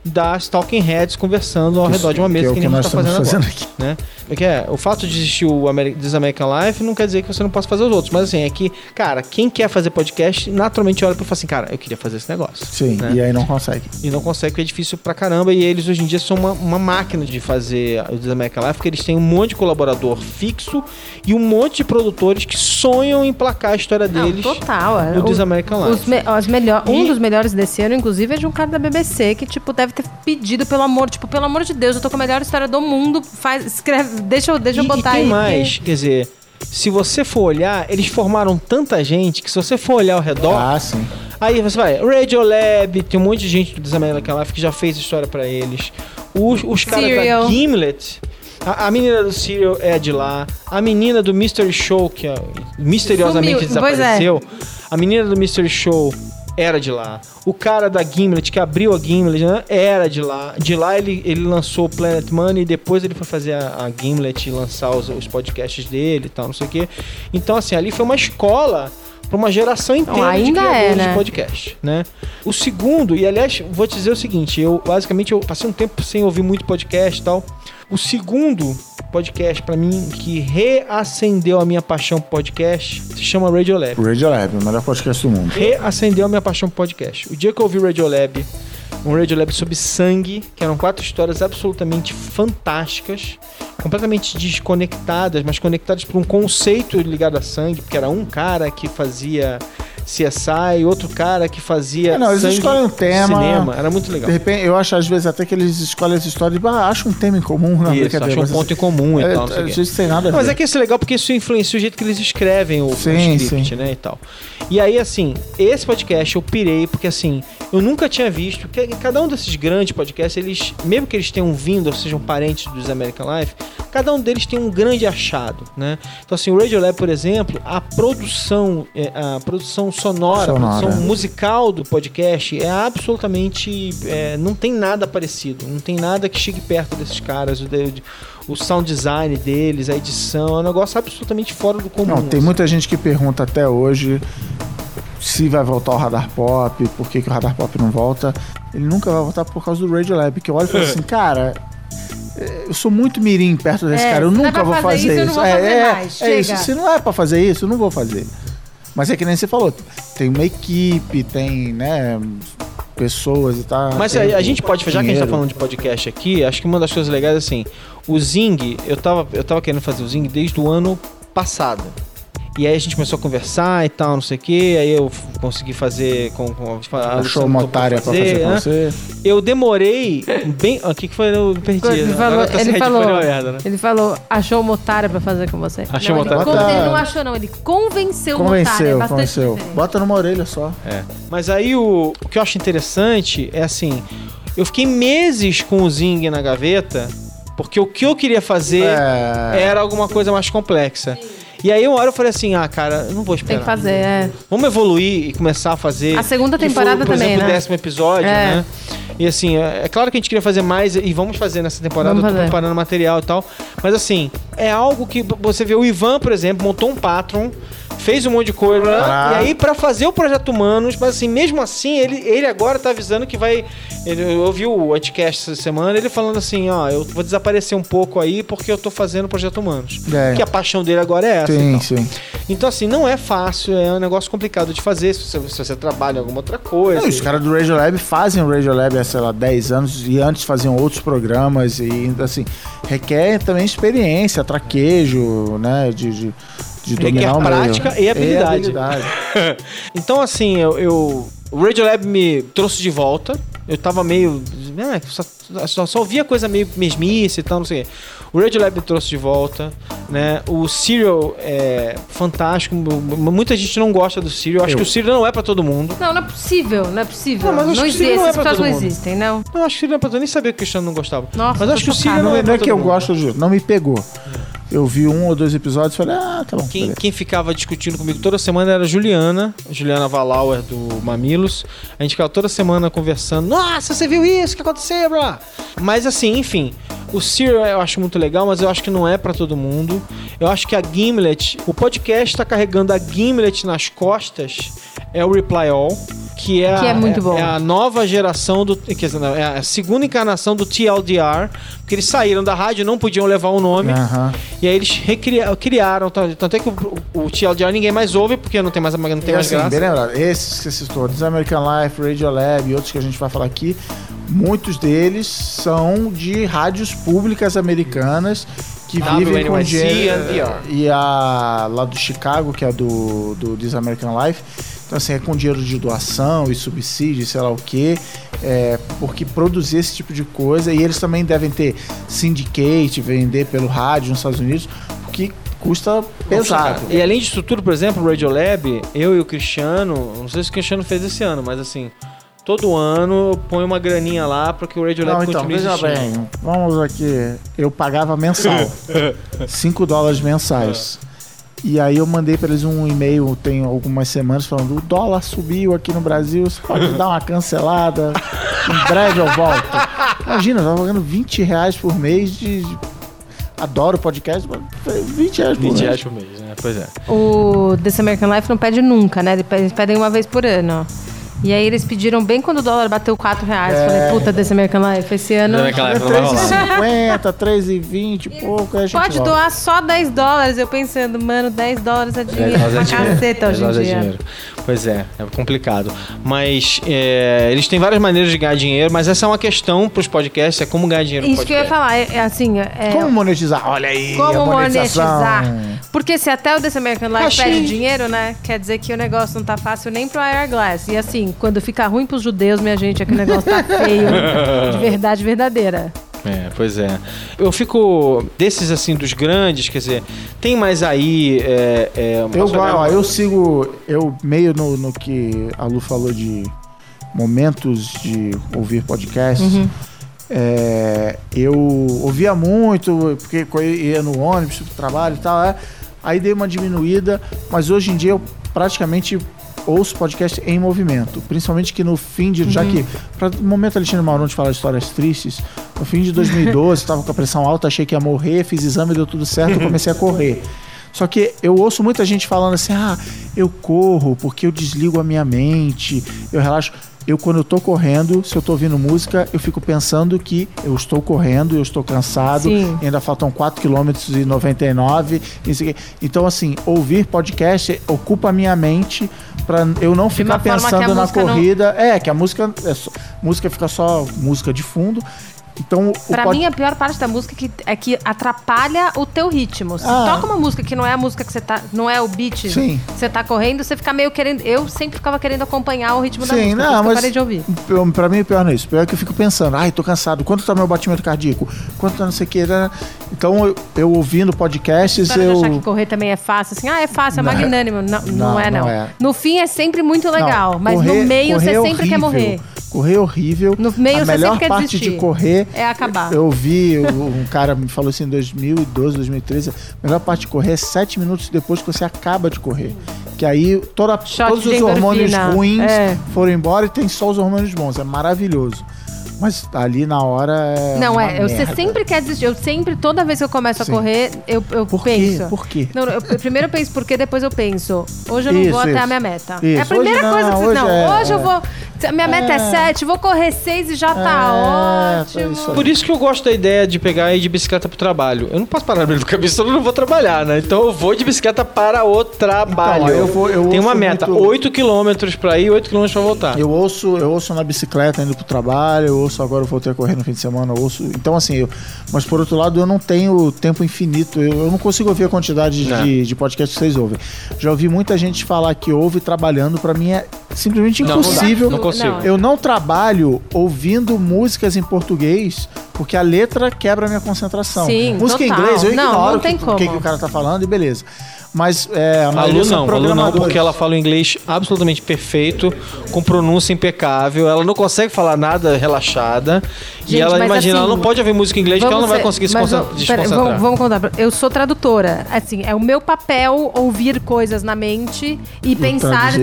das Talking Heads conversando ao redor de uma mesa que é o que, que nem a nós gente tá estamos fazendo, fazendo agora. aqui. Né? Porque é, o fato de existir o Ameri This American Life não quer dizer que você não possa fazer os outros. Mas assim, é que, cara, quem quer fazer podcast, naturalmente olha pra falar assim, cara, eu queria fazer esse negócio. Sim, né? e aí não consegue. E não consegue, porque é difícil pra caramba. E eles hoje em dia são uma, uma máquina de fazer o This American Life, porque eles têm um monte de colaborador fixo e um monte de produtores que sonham em placar a história Não, deles total. é. no O- This American Os Life. me- as melhor, Um E- dos melhores desse ano, inclusive, é de um cara da BBC que, tipo, deve ter pedido pelo amor, tipo, pelo amor de Deus, eu tô com a melhor história do mundo, faz, escreve, deixa eu, deixa eu e, botar e tem aí. mais, quer dizer, se você for olhar, eles formaram tanta gente que se você for olhar ao redor, Ah, sim. Aí você vai, Radiolab, tem um monte de gente do This American Life que já fez história pra eles. Os, os caras da Gimlet, a, a menina do Serial é de lá. A menina do Mystery Show, que ó, misteriosamente Sumiu, pois é. desapareceu. A menina do Mystery Show era de lá. O cara da Gimlet, que abriu a Gimlet, né, era de lá. De lá ele, ele lançou o Planet Money e depois ele foi fazer a, a Gimlet e lançar os, os podcasts dele e tal, não sei o quê. Então, assim, ali foi uma escola para uma geração inteira de ainda criadores é, né? de podcast, né? O segundo, e aliás, vou te dizer o seguinte, eu basicamente eu passei um tempo sem ouvir muito podcast e tal. O segundo podcast pra mim que reacendeu a minha paixão por podcast se chama Radiolab. O Radiolab, o melhor podcast do mundo. Reacendeu a minha paixão por podcast. O dia que eu ouvi Radiolab, um Radiolab sobre sangue, que eram quatro histórias absolutamente fantásticas, completamente desconectadas, mas conectadas por um conceito ligado a sangue, porque era um cara que fazia CSI, outro cara que fazia É, não, eles escolhem um tema. cinema. Era muito legal. De repente, eu acho às vezes até que eles escolhem essa história de ah, acha um tema em comum na Isso, brincadeira. acha um ponto em comum e é, tal. não sei Às quê. vezes tem nada a ver. Mas é que isso é legal porque isso influencia o jeito que eles escrevem o, o Sim, script, sim. né, e tal. E aí, assim, esse podcast eu pirei porque, assim, eu nunca tinha visto que cada um desses grandes podcasts, eles, mesmo que eles tenham vindo ou sejam parentes dos American Life, cada um deles tem um grande achado, né? Então, assim, o Radiolab, por exemplo, a produção, é, a produção sonora, a Sonora. produção musical do podcast é absolutamente. é, não tem nada parecido, não tem nada que chegue perto desses caras. O, o sound design deles, a edição, é um negócio absolutamente fora do comum. Não, tem assim. muita gente que pergunta até hoje se vai voltar o Radar Pop, por que, que o Radar Pop não volta. Ele nunca vai voltar por causa do Radiolab, que eu olho e falo assim, cara, é, eu sou muito mirim perto desse É, cara, eu é nunca vou fazer fazer isso, eu não isso. vou é, fazer é, mais, é isso. Se não é pra fazer isso, eu não vou fazer. Mas é que nem você falou, tem uma equipe, tem, né, pessoas e tal. Mas a, a gente pode, já que a gente tá falando de podcast aqui, acho que uma das coisas legais é assim, o Zing, eu tava, eu tava querendo fazer o Zing desde o ano passado. E aí a gente começou a conversar e tal, não sei o que, aí eu consegui fazer com, com a Achou uma otária pra fazer com né? você. Eu demorei bem. O que, que foi? Eu perdi. Ele Agora falou, ele, falou, uma merda, né? ele falou, achou uma otária pra fazer com você. Achou não, uma ele, otária. Bota- ele não achou, não. Ele convenceu, uma otária. É Convenceu, bastante convenceu. diferente. Bota numa orelha só. É. Mas aí o, o que eu acho interessante é assim: eu fiquei meses com o Zing na gaveta, porque o que eu queria fazer É. era alguma coisa mais complexa. E aí uma hora eu falei assim: ah, cara, eu não vou esperar. Tem que fazer, é. Vamos evoluir e começar a fazer. A segunda que temporada foi, por também, exemplo, né? o décimo episódio, É. né? E assim, é é claro que a gente queria fazer mais e vamos fazer nessa temporada, Vamos eu tô fazer. preparando material e tal. Mas assim, é algo que você vê o Ivan, por exemplo, montou um Patreon, fez um monte de coisa, Ah. e aí pra fazer o projeto Humanos, mas assim, mesmo assim, ele, ele agora tá avisando que vai. Ele, eu ouvi o Anticast essa semana, ele falando assim, ó, eu vou desaparecer um pouco aí porque eu tô fazendo o projeto Humanos. É. Que a paixão dele agora é essa. Sim, tal. sim. Então, assim, não é fácil, é um negócio complicado de fazer se você, se você trabalha em alguma outra coisa. Os caras do Radiolab fazem o Radiolab há, sei lá, 10 anos e antes faziam outros programas e, assim, requer também experiência, traquejo, né, de, de, de Requer dominar o meio. prática e habilidade. habilidade. então, assim, eu, eu- o Radiolab me trouxe de volta. Eu tava meio. né, só, só, só ouvia coisa meio mesmice e tal, não sei o quê. O Radiolab me trouxe de volta, né? O Serial é fantástico. Muita gente não gosta do Serial. Acho Eu. que o Serial não é pra todo mundo. Não, não é possível, não é possível. Não, mas eu não que existe, não é pessoas não existem, não. Eu acho que o Serial não é pra todo mundo. Nem sabia que o Cristiano não gostava. Nossa, Mas acho que o. Serial Não, não é não pra é que todo eu mundo. gosto, de- não me pegou. Eu vi um ou dois episódios e falei, ah, tá bom. Quem, quem ficava discutindo comigo toda semana era a Juliana, Juliana Valauer do Mamilos. A gente ficava toda semana conversando. Nossa, você viu isso? O que aconteceu, bro? Mas assim, enfim. O Serial eu acho muito legal, mas eu acho que não é pra todo mundo. Eu acho que a Gimlet, o podcast tá carregando a Gimlet nas costas, é o Reply All, que é, Que é a, muito bom. é a nova geração do. Quer dizer, não, é a segunda encarnação do TLDR, porque eles saíram da rádio, não podiam levar o nome. Aham. E aí eles recria- criaram, tanto é que o, o TLDR ninguém mais ouve, porque não tem mais, não tem E mais assim, graça. bem lembrado, esses que você citou, American Life, Radiolab e outros que a gente vai falar aqui, muitos deles são de rádios públicas americanas que vivem com dinheiro. e. E a lá do Chicago, que é do, do This American Life. Então, assim, é com dinheiro de doação e subsídio, sei lá o quê. É, porque produzir esse tipo de coisa. E eles também devem ter syndicate, vender pelo rádio nos Estados Unidos, porque custa pesado. E além disso tudo, por exemplo, o Radiolab, eu e o Cristiano, não sei se o Cristiano fez esse ano, mas assim, todo ano ponho uma graninha lá para que o Radiolab Não, então, continue veja existindo. bem, vamos aqui. Eu pagava mensal. 5 dólares mensais. E aí eu mandei para eles um e-mail tem algumas semanas falando o dólar subiu aqui no Brasil, você pode dar uma cancelada. Em breve eu volto. Imagina, eu tava pagando 20 reais por mês de. Adoro podcast, mas foi 20 reais por 20 mês. reais por mês, né? Pois é. O This American Life não pede nunca, né? Eles pedem uma vez por ano. E aí eles pediram bem quando o dólar bateu 4 reais. É. Falei, puta, desse American Life, esse ano. É época não vai rolar. 3,50, 3,20 e pouco. aí a gente Pode volta. doar só 10 dólares. Eu pensando, mano, 10 dólares é dinheiro Dez dólares pra é dinheiro. caceta hoje em dólares é dia. dinheiro. Pois é, é complicado. Mas é, eles têm várias maneiras de ganhar dinheiro, mas essa é uma questão pros podcasts, é como ganhar dinheiro Isso que eu ia falar, é, é assim, é, Como monetizar? Olha aí, a como monetização. monetizar. Porque se até o Desse American Life Achei. pede dinheiro, né? Quer dizer que o negócio não tá fácil nem pro Airglass. E assim, quando fica ruim pros judeus, minha gente, é que o negócio tá feio. de verdade verdadeira. É, pois é. Eu fico desses assim dos grandes, quer dizer, tem mais aí. É, é, Eu, olhar- ó, eu sigo, eu meio no, no que a Lu falou de momentos de ouvir podcasts. Uhum. É, eu ouvia muito, porque eu ia no ônibus trabalho e tal. é. aí dei uma diminuída, mas hoje em dia eu praticamente ouço podcast em movimento. Principalmente que no fim de. Já que. Pra, no momento Alexandre de falar histórias tristes, no fim de 2012, estava com a pressão alta, achei que ia morrer, fiz exame, deu tudo certo, comecei a correr. Só que eu ouço muita gente falando assim: ah, eu corro porque eu desligo a minha mente, eu relaxo. Eu, quando eu tô correndo, se eu tô ouvindo música, eu fico pensando que eu estou correndo, eu estou cansado, Sim. ainda faltam 4 km e 99. e isso aqui. Então, assim, ouvir podcast ocupa a minha mente para eu não ficar pensando na música não- corrida. É, que a música, é só- música fica só música de fundo. Então, Pra pod- mim, a pior parte da música é que, é que atrapalha o teu ritmo. Se Ah. toca uma música que não é a música que você tá. Não é o beat Sim. que você tá correndo, você fica meio querendo. Eu sempre ficava querendo acompanhar o ritmo da Sim, música. por não, que eu mas parei de ouvir. eu- pra mim o pior não é isso. O pior é que eu fico pensando, ai, tô cansado, quanto tá meu batimento cardíaco? Quanto tá não sei o que. né? Então eu, eu ouvindo podcasts, História de achar que eu. correr também é fácil, assim, ah, é fácil, é Não é- magnânimo. Não, não, Não, é, não. não é. No fim é sempre muito legal, mas correr- no meio você é sempre quer horrível. morrer. Correr é horrível. No meio a melhor parte desistir. de correr. É acabar. Eu vi, eu- um cara me falou assim em 2012, 2013. A melhor parte de correr é sete minutos depois que você acaba de correr. Que aí toda, todos os hormônios endorfina. ruins É. foram embora e tem só os hormônios bons. É maravilhoso. Mas ali na hora é. Não, é, eu- você merda. sempre quer desistir. Eu sempre, toda vez que eu começo Sim. a correr, eu, eu Por quê? penso. Por quê? Não, eu, primeiro eu penso por quê, depois eu penso. Hoje eu não Isso, vou até isso. a minha meta. Isso. É a primeira não, coisa que você. hoje Não, é- hoje eu é. vou. Minha meta é É. 7, vou correr 6 e já tá É, ótimo. isso aí. Por isso que eu gosto da ideia de pegar e ir de bicicleta pro trabalho. Eu não posso parar no meio do caminho, senão eu não vou trabalhar, né? Então eu vou de bicicleta para o trabalho. Então, eu vou- eu Tem uma ouço meta, muito- 8 km pra ir, 8 km pra voltar. Eu ouço, eu ouço na bicicleta indo pro trabalho, eu ouço agora eu voltei a correr no fim de semana, eu ouço. Então, assim, eu, mas por outro lado, eu não tenho tempo infinito. Eu, eu não consigo ouvir a quantidade Não. de, de podcasts que vocês ouvem. Já ouvi muita gente falar que ouve trabalhando, pra mim é simplesmente Não, impossível. Não consigo. Não. Eu não trabalho ouvindo músicas em português porque a letra quebra a minha concentração. Sim, Música em total. inglês, eu ignoro não o que, tem o que, como. que o cara tá falando e beleza. Mas é, a A maioria Lu são não, a Lu não, porque ela fala o inglês absolutamente perfeito, com pronúncia impecável, ela não consegue falar nada relaxada, e Gente, ela mas imagina, assim, ela não pode ouvir música em inglês, porque ela não vai conseguir se mas concentra- vamos- pera, vamos, vamos contar. Eu sou tradutora. Assim, é o meu papel ouvir coisas na mente e pensar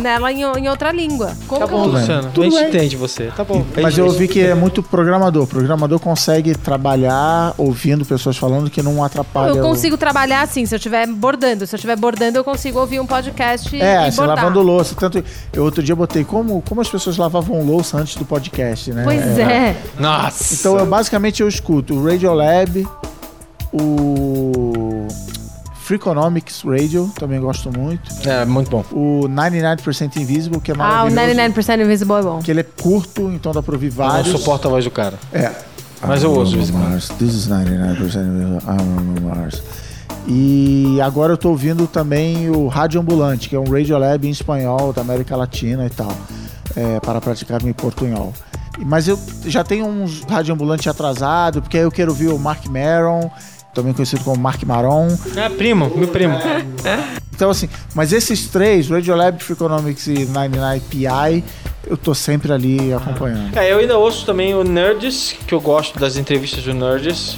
nela em, em outra língua. Como Tá que eu bom, vou- Luciano, Tudo a gente bem. entende você. Tá bom. Mas É eu ouvi que é muito programador. Programador consegue trabalhar ouvindo pessoas falando que não atrapalha. Eu o- consigo trabalhar assim, se eu estiver bordando. Se eu estiver bordando, eu consigo ouvir um podcast É, e assim, bordar. lavando louça. Tanto, eu outro dia botei como, como as pessoas lavavam louça antes do podcast, né? Pois é. Nossa. Então, eu, basicamente, eu escuto o Radiolab, o Freakonomics Radio, também gosto muito. É, muito bom. O 99% Invisible, que é Ah, o maravilhoso. 99% Invisible é bom. Que ele é curto, então dá pra ouvir Eu não vários. suporto a voz do cara. É. Mas eu ouço. Mars. This is 99% invisible. I'm on Mars. E agora eu tô ouvindo também o Rádio Ambulante, que é um Radiolab em espanhol da América Latina e tal, é, para praticar meu portunhol. Mas eu já tenho uns Rádio Ambulante atrasado, porque aí eu quero ouvir o Mark Maron, também conhecido como Mark Maron. É, primo, meu primo. Então, assim, mas esses três, Radiolab, Freakonomics e 99PI, eu tô sempre ali acompanhando. É, eu ainda ouço também o Nerds, que eu gosto das entrevistas do Nerds.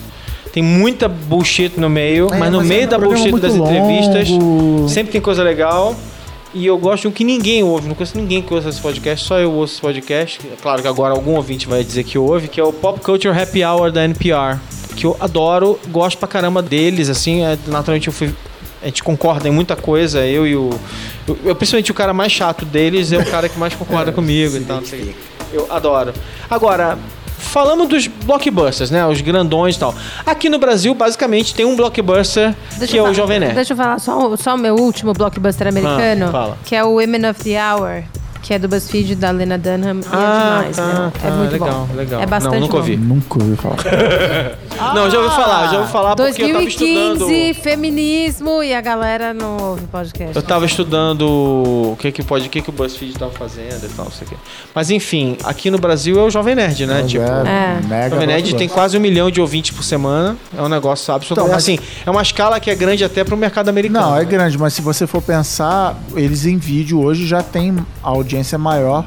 Tem muita bullshit no meio, É, mas no mas meio é um da bullshit das entrevistas longo. sempre tem coisa legal. E eu gosto de um que ninguém ouve, não conheço ninguém que ouça esse podcast, só eu ouço esse podcast. É Claro que agora algum ouvinte vai dizer que ouve, que é o Pop Culture Happy Hour da NPR. Que eu adoro, gosto pra caramba deles, assim, é, naturalmente eu fui. A gente concorda em muita coisa, eu e o, Eu, eu, principalmente o cara mais chato deles é o cara que mais concorda comigo e tal. não sei o quê. Eu adoro. Agora, falamos dos blockbusters, né? Os grandões e tal. Aqui no Brasil, basicamente, tem um blockbuster Deixa que é eu o Jovem Nerd. Deixa eu falar só, o- só o meu último blockbuster americano, Ah, que é o Women of the Hour, que é do BuzzFeed da Lena Dunham. E Ah, é demais, tá, meu. tá, é muito legal, bom. legal. É bastante Não, nunca bom. ouvi. Nunca ouvi falar. Não, já ouvi falar, já ouvi falar porque eu tava 2015, estudando. feminismo e a galera não ouve podcast. Eu tava estudando o que que pode, o que que o BuzzFeed tava fazendo e tal, não sei o quê. Mas enfim, aqui no Brasil é o Jovem Nerd, né? tipo, É. mega o Jovem Nerd tem quase um milhão de ouvintes por semana. É um negócio absolutamente. Então, mas- Assim, é uma escala que é grande até pro mercado americano. Não, é né? grande, mas se você for pensar, eles em vídeo hoje já tem audiência maior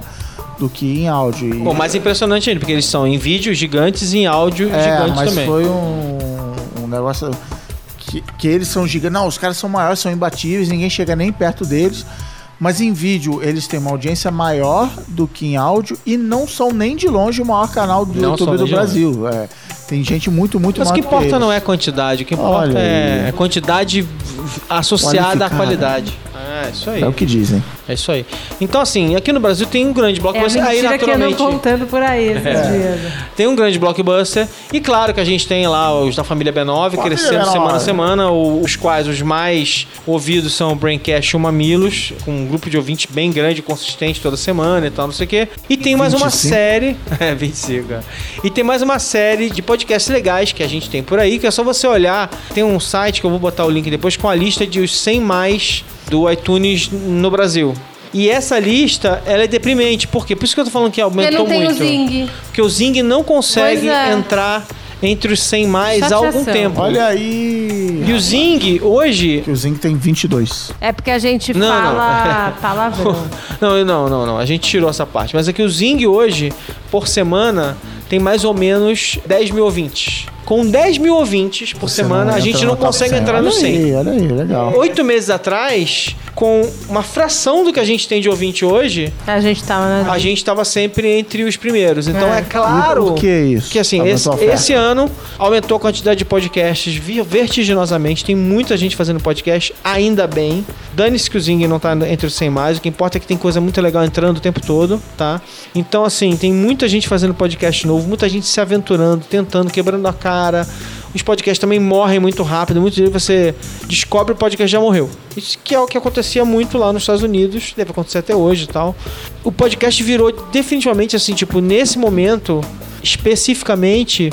do que em áudio. Pô, mais impressionante ainda, porque eles são em vídeo gigantes e em áudio é, gigantes mas também. foi um, um negócio que, que eles são gigantes. Não, os caras são maiores, são imbatíveis, ninguém chega nem perto deles. Mas em vídeo eles têm uma audiência maior do que em áudio e não são nem de longe o maior canal do Não YouTube do Brasil. É, tem gente muito, muito Mas o que importa eles. não é a quantidade, o que importa Olha é aí. a quantidade associada à qualidade. É, isso aí. É o que dizem. É isso aí. Então, assim, aqui no Brasil tem um grande É blockbuster. aí, mentira que naturalmente, contando por aí esses É. dias. tem um grande blockbuster. E claro que a gente tem lá os da família B9 Família crescendo B9. semana a semana, os quais os mais ouvidos são o Braincast e o Mamilos, com um grupo de ouvintes bem grande, consistente toda semana e tal, não sei o quê. E tem mais uma 25. série. É, 25. é. E tem mais uma série de podcasts legais que a gente tem por aí, que é só você olhar. Tem um site que eu vou botar o link depois com a lista de os 100 mais do iTunes no Brasil. E essa lista, ela é deprimente. Por quê? Por isso que eu tô falando que Porque aumentou não tem muito. o Zing. Porque o Zing não consegue é. entrar entre os 100 mais há algum Chateação. tempo. Olha aí. E o Zing, hoje... Que o Zinc tem 22. É porque a gente Não, fala não. palavrão. Não, não, não, não. A gente tirou essa parte. Mas é que o Zing hoje, por semana, tem mais ou menos 10 mil ouvintes. Com 10 mil ouvintes por Você semana, a gente não consegue 100. entrar no olha 100. Aí, olha aí, legal. Oito meses atrás, com uma fração do que a gente tem de ouvinte hoje, A gente tava na. a gente estava sempre entre os primeiros. Então é, É. claro. O que é isso? Que assim, esse, esse ano aumentou a quantidade de podcasts vertiginosamente. Tem muita gente fazendo podcast, ainda bem. Dane-se que o Zing não tá entre os 100 mais. O que importa é que tem coisa muito legal entrando o tempo todo, tá? Então, assim, tem muita gente fazendo podcast novo, muita gente se aventurando, tentando, quebrando a cara. Os podcasts também morrem muito rápido. Muitos vezes você descobre o podcast já morreu. Isso que é o que acontecia muito lá nos Estados Unidos, deve acontecer até hoje e tal. O podcast virou definitivamente assim, tipo, nesse momento, especificamente,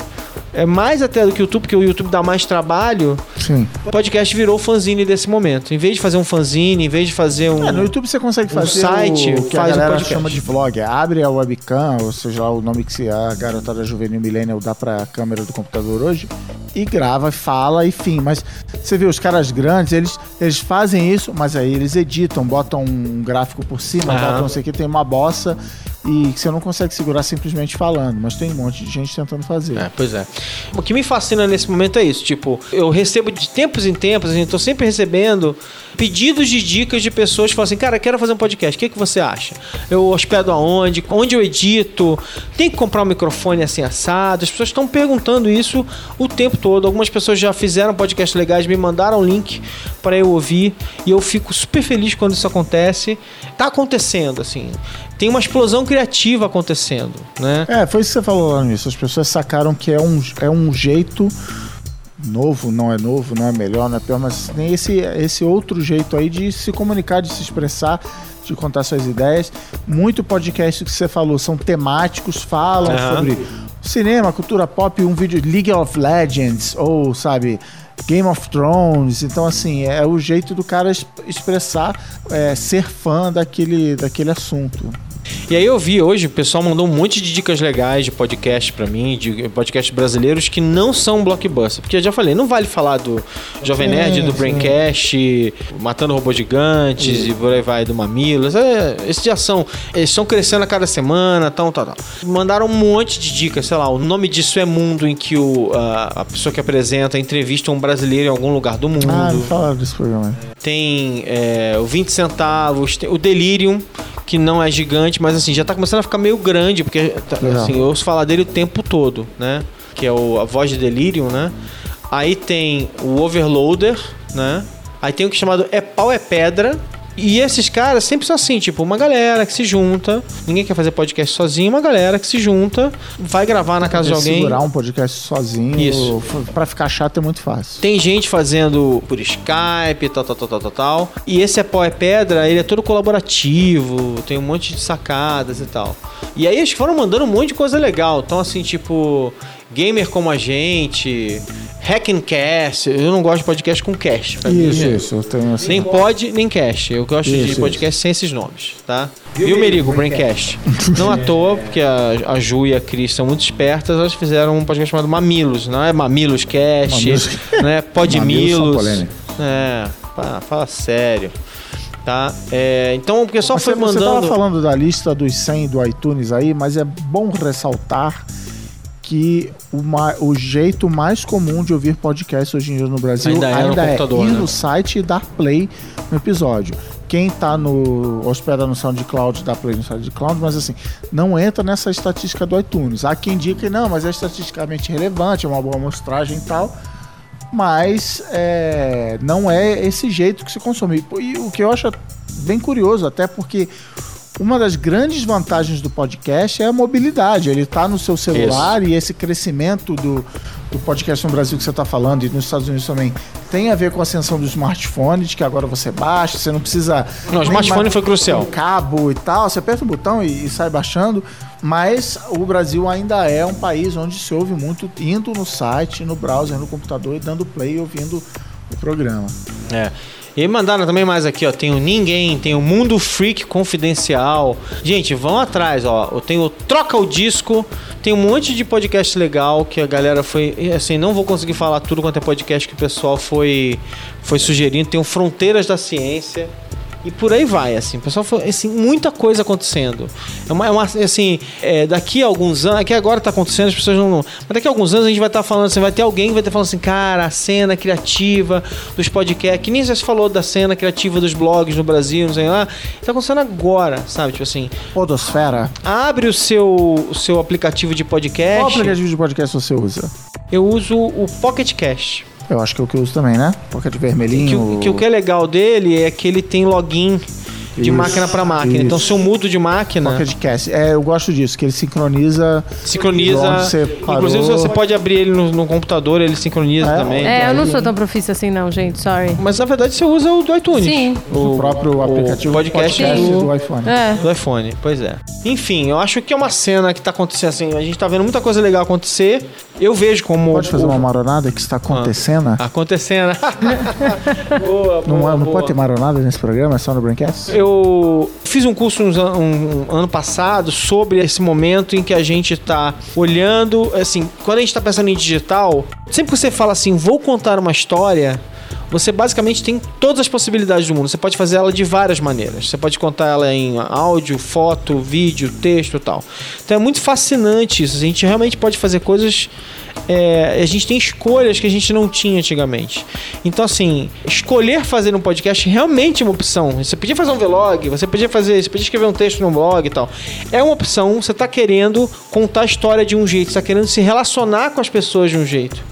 é mais até do que o YouTube, porque o YouTube dá mais trabalho. Sim. O podcast virou o fanzine desse momento. Em vez de fazer um fanzine, em vez de fazer um. É, no YouTube você consegue um fazer site, o que faz a um galera podcast. chama de vlog. Abre a webcam, ou seja lá o nome que se a garotada juvenil millennial dá pra câmera do computador hoje, e grava, fala e fim. Mas você vê os caras grandes, eles, eles fazem isso, mas aí eles editam, botam um gráfico por cima, Aham. botam não sei o que, tem uma bossa e que você não consegue segurar simplesmente falando. Mas tem um monte de gente tentando fazer. É, pois é. O que me fascina nesse momento é isso. Tipo, eu recebo de tempos em tempos, assim, tô sempre recebendo pedidos de dicas de pessoas que falam assim, cara, quero fazer um podcast, o que, que você acha? Eu hospedo aonde? Onde eu edito? Tem que comprar um microfone assim assado? As pessoas estão perguntando isso o tempo todo. Algumas pessoas já fizeram podcasts legais, me mandaram link para eu ouvir e eu fico super feliz quando isso acontece. Tá acontecendo, assim. Tem uma explosão criativa acontecendo, né? É, foi isso que você falou lá início. As pessoas sacaram que é um, é um jeito novo, não é novo, não é melhor, não é pior, mas tem esse, esse outro jeito aí de se comunicar, de se expressar, de contar suas ideias. Muito podcast que você falou são temáticos, falam Aham. sobre cinema, cultura pop, um vídeo League of Legends ou, sabe, Game of Thrones. Então, assim, é o jeito do cara es- expressar, é, ser fã daquele, daquele assunto. E aí eu vi hoje, o pessoal mandou um monte de dicas legais de podcast pra mim, de podcasts brasileiros que não são blockbuster. Porque eu já falei, não vale falar do Jovem Nerd, do. Braincast, Matando Robôs Gigantes e por aí vai, do Mamilos. É, esses já são, eles estão crescendo a cada semana, tal, tal, tal. Mandaram um monte de dicas, sei lá, o nome disso é Mundo, em que o, a, a pessoa que apresenta entrevista um brasileiro em algum lugar do mundo. Ah, falaram desse programa. Tem é, o 20 centavos, tem o Delirium, que não é gigante, mas assim, já tá começando a ficar meio grande, porque tá- assim, eu ouço falar dele o tempo todo, né? Que é o, a voz de Delirium, né? Aí tem o Overloader, né? Aí tem o que é chamado É Pau é Pedra, E esses caras sempre são assim, tipo, uma galera que se junta, ninguém quer fazer podcast sozinho, uma galera que se junta, vai gravar na casa de alguém. Segurar um podcast sozinho, Isso. pra ficar chato é muito fácil. Tem gente fazendo por Skype, tal, tal, tal, tal, tal, tal. E esse é pau é pedra, ele é todo colaborativo, tem um monte de sacadas e tal. E aí eles foram mandando um monte de coisa legal. Então, assim, tipo, gamer como a gente, hack and cast. Eu não gosto de podcast com cast. pra mim, Isso, isso. Eu tenho assim. Nem pod, nem cast. Eu gosto de Isso, podcast sem esses nomes, tá? Viu, Merigo? Braincast. Não à toa, porque a, a Ju e a Cris são muito espertas, elas fizeram um podcast chamado Mamilos, não é Mamilos Cast, Mamilos. né? Podmilos. Mamilos são polêmicos. É, pá, fala sério. Tá? É, então o pessoal Mas foi você, você tava mandando. falando da lista dos 100 do iTunes aí, mas é bom ressaltar que o, ma- o jeito mais comum de ouvir podcast hoje em dia no Brasil Ainda é no computador, ir né? no site e dar play no episódio. Quem tá no hospeda no SoundCloud dá play no SoundCloud, mas assim, não entra nessa estatística do iTunes. Há quem diga que não, mas é estatisticamente relevante, é uma boa amostragem e tal. Mas é, não é esse jeito que se consome. E o que eu acho bem curioso, até porque uma das grandes vantagens do podcast é a mobilidade. Ele está no seu celular e esse crescimento do, do podcast no Brasil que você está falando e nos Estados Unidos também tem a ver com a ascensão do smartphone, de que agora você baixa, você não precisa. Não, o smartphone foi crucial. um cabo e tal, você aperta o botão e, e sai baixando. Mas o Brasil ainda é um país onde se ouve muito indo no site, no browser, no computador e dando play e ouvindo o programa. É. E mandaram também mais aqui, ó. Tem o Ninguém, tem o Mundo Freak Confidencial. Gente, vão atrás, ó. Eu tenho Troca o Disco, tem um monte de podcast legal que a galera foi. e, Assim, não vou conseguir falar tudo quanto é podcast que o pessoal foi, foi sugerindo. Tem o Fronteiras da Ciência. E por aí vai, assim, o pessoal foi, assim, muita coisa acontecendo. É uma, é uma, assim, é, daqui a alguns anos, aqui agora tá acontecendo, as pessoas não. Mas daqui a alguns anos a gente vai estar falando assim, vai ter alguém que vai estar falando assim, cara, a cena criativa dos podcasts, que nem já se falou da cena criativa dos blogs no Brasil, não sei lá. Tá acontecendo agora, sabe? Tipo assim, Podosfera. abre o seu, o seu aplicativo de podcast. Qual aplicativo de podcast você usa? Eu uso o Pocket Cast. Eu acho que é o que eu uso também, né? Pocket Que, vermelhinho. o- que o que é legal dele é que ele tem login de Isso, máquina para máquina. Então, isso. se eu mudo de máquina. Pocket Cast. É, eu gosto disso, que ele sincroniza. Sincroniza. Onde você parou. Inclusive, você pode abrir ele no, no computador, ele sincroniza É, também. É, eu não sou tão profissa assim, não, gente. Sorry. Mas na verdade você usa o do iTunes. Sim. O, próprio aplicativo podcast, do, do, iPhone. É. do iPhone. Pois é. Enfim, eu acho que é uma cena que tá acontecendo assim. A gente tá vendo muita coisa legal acontecer. Eu vejo como. Pode fazer o- uma maronada que está acontecendo? Acontecendo. boa, não boa, não boa. pode ter maronada nesse programa, é só no Braincast? Eu fiz um curso uns um, um ano passado sobre esse momento em que a gente está olhando, assim, quando a gente está pensando em digital, sempre que você fala assim, vou contar uma história, você basicamente tem todas as possibilidades do mundo. Você pode fazer ela de várias maneiras. Você pode contar ela em áudio, foto, vídeo, texto e tal. Então é muito fascinante isso. A gente realmente pode fazer coisas. é, a gente tem escolhas que a gente não tinha antigamente. Então, assim, escolher fazer um podcast realmente é uma opção. Você podia fazer um vlog, você podia fazer, você podia escrever um texto no blog e tal. É uma opção, você está querendo contar a história de um jeito, você está querendo se relacionar com as pessoas de um jeito.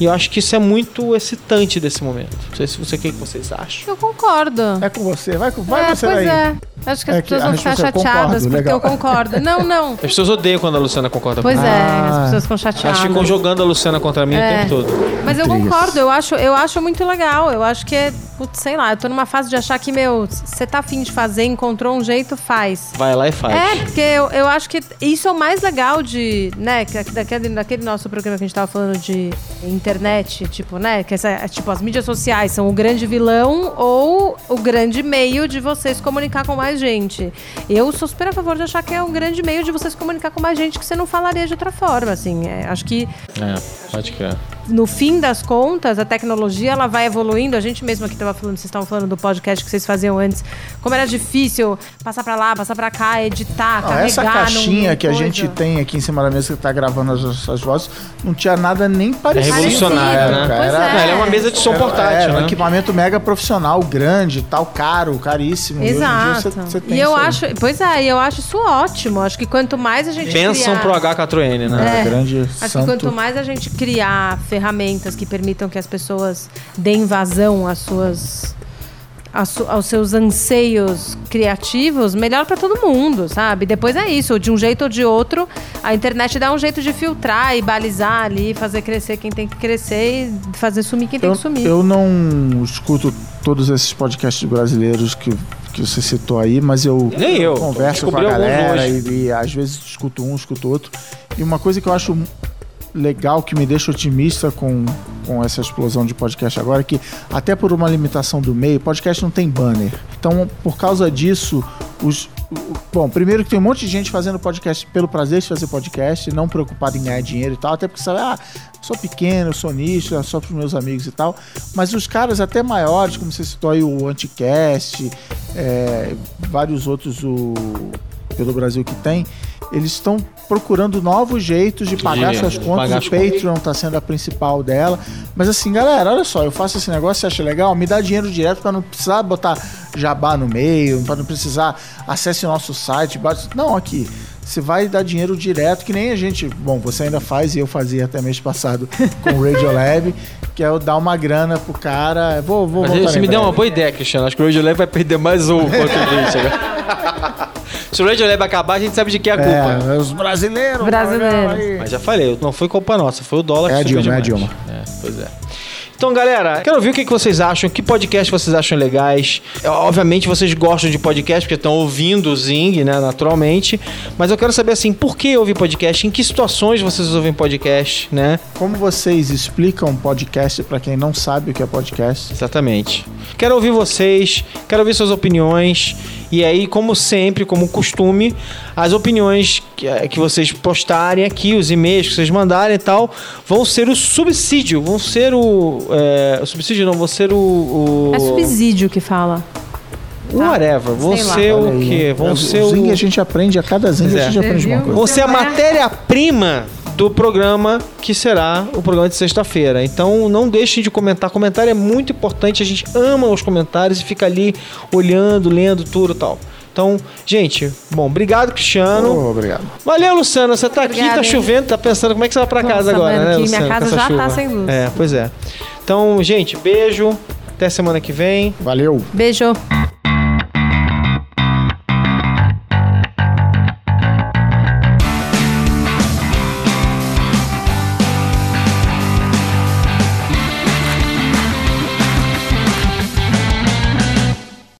E eu acho que isso é muito excitante desse momento. Não sei se você o que que vocês acham. Eu concordo. É com você, vai, com- vai é, você pois daí. é. Acho que as É que pessoas a vão ficar é chateadas concordo, porque legal. eu concordo. Não, não. As pessoas odeiam quando a Luciana concorda Pois com é, Ah. as pessoas ficam Elas chateadas. ficam jogando a Luciana contra mim É. o tempo todo. Mas eu concordo, eu acho, eu acho muito legal. Eu acho que é, putz, sei lá, eu tô numa fase de achar que, meu, você tá afim de fazer, encontrou um jeito, faz. Vai lá e faz. É, porque eu, eu acho que isso é o mais legal de, né, que- daquele, daquele nosso programa que a gente tava falando de internet, tipo, né, que essa, tipo, as mídias sociais são o grande vilão ou o grande meio de você se comunicar com mais gente. Eu sou super a favor de achar que é um grande meio de você se comunicar com mais gente que você não falaria de outra forma, assim. É, acho que É, pode crer. No fim das contas, a tecnologia ela vai evoluindo. A gente mesmo aqui estava falando, vocês estavam falando do podcast que vocês faziam antes, como era difícil passar para lá, passar para cá, editar, carregar. essa caixinha que a coisa. gente tem aqui em cima da mesa que tá gravando as nossas vozes, não tinha nada nem É parecido. revolucionário, né? Pois Era- é. Não, é uma mesa de som Era- portátil, era um né? equipamento mega profissional, grande, tal, caro, caríssimo. E hoje em dia Exato. você tem e eu isso aí. acho, pois é, e eu acho isso ótimo. Acho que quanto mais a gente Pensam criar... pro H4N, né? É. grande Acho santo. que quanto mais a gente criar ferramentas que permitam que as pessoas deem vazão às suas aos seus anseios criativos, melhor pra todo mundo, sabe? Depois é isso, de um jeito ou de outro, a internet dá um jeito de filtrar e balizar ali, fazer crescer quem tem que crescer e fazer sumir quem tem Eu, que sumir. eu não escuto todos esses podcasts brasileiros que, que você citou aí, mas eu, Nem eu. converso com a galera e, e às vezes escuto um, escuto outro. E uma coisa que eu acho legal, que me deixa otimista com, com essa explosão de podcast agora, que até por uma limitação do meio, podcast não tem banner. Então, por causa disso, os. Bom, primeiro que tem um monte de gente fazendo podcast pelo prazer de fazer podcast, não preocupado em ganhar dinheiro e tal, até porque sabe, ah, sou pequeno, sou nicho, é só pros meus amigos e tal. Mas os caras até maiores, como você citou aí, o Anticast, é, vários outros o, pelo Brasil que tem, eles estão procurando novos jeitos de pagar De suas contas. pagar o. Patreon tá sendo a principal dela. Mas assim, galera, olha só, eu faço esse negócio, você acha legal? Me dá dinheiro direto para não precisar botar jabá no meio, para não precisar acesse o nosso site. bate- Não, aqui. Você vai dar dinheiro direto, que nem a gente. Bom, você ainda faz e eu fazia até mês passado com o Radiolab, que é eu dar uma grana pro cara. Vou, vou Mas voltar você em me deu uma boa ideia, Cristiano. Acho que o Radio Lab vai perder mais um contribuinte agora. Se o Radio Lab acabar, a gente sabe de quem é a culpa. É, os brasileiros. Brasileiros. aí. Mas já falei, não foi culpa nossa, foi o dólar É a que subiu Dilma, é a demais. Dilma. É, pois é. Então, galera, quero ouvir o que que vocês acham, que podcast vocês acham legais. É, Obviamente, vocês gostam de podcast, porque estão ouvindo o Zing, né, naturalmente. Mas eu quero saber, assim, por que ouvir podcast? Em que situações vocês ouvem podcast, né? Como vocês explicam podcast para quem não sabe o que é podcast? Exatamente. Quero ouvir vocês, quero ouvir suas opiniões. E aí, como sempre, como costume, as opiniões que, eh, que vocês postarem aqui, os e-mails que vocês mandarem e tal, vão ser o subsídio, vão ser o. é, o subsídio não, vão ser o. o É subsídio que fala. o whatever. Vão ser o quê? Vão o ser o. Zing a gente aprende, a cada Zing Pois a é. gente aprende Você uma coisa. Vão ser a é? matéria-prima do programa que será o programa de sexta-feira. Então não deixem de comentar. Comentário é muito importante. A gente ama os comentários e fica ali olhando, lendo tudo e tal. Então, gente, bom, obrigado, Cristiano. Oh, obrigado. Valeu, Luciana. Você tá aqui, Obrigada, tá hein? chovendo, tá pensando como é que você vai pra Nossa, casa agora, mano, né, que minha Luciana? com casa já tá chuva? sem luz. É, pois é. Então, gente, beijo. Até semana que vem. Valeu. Beijo.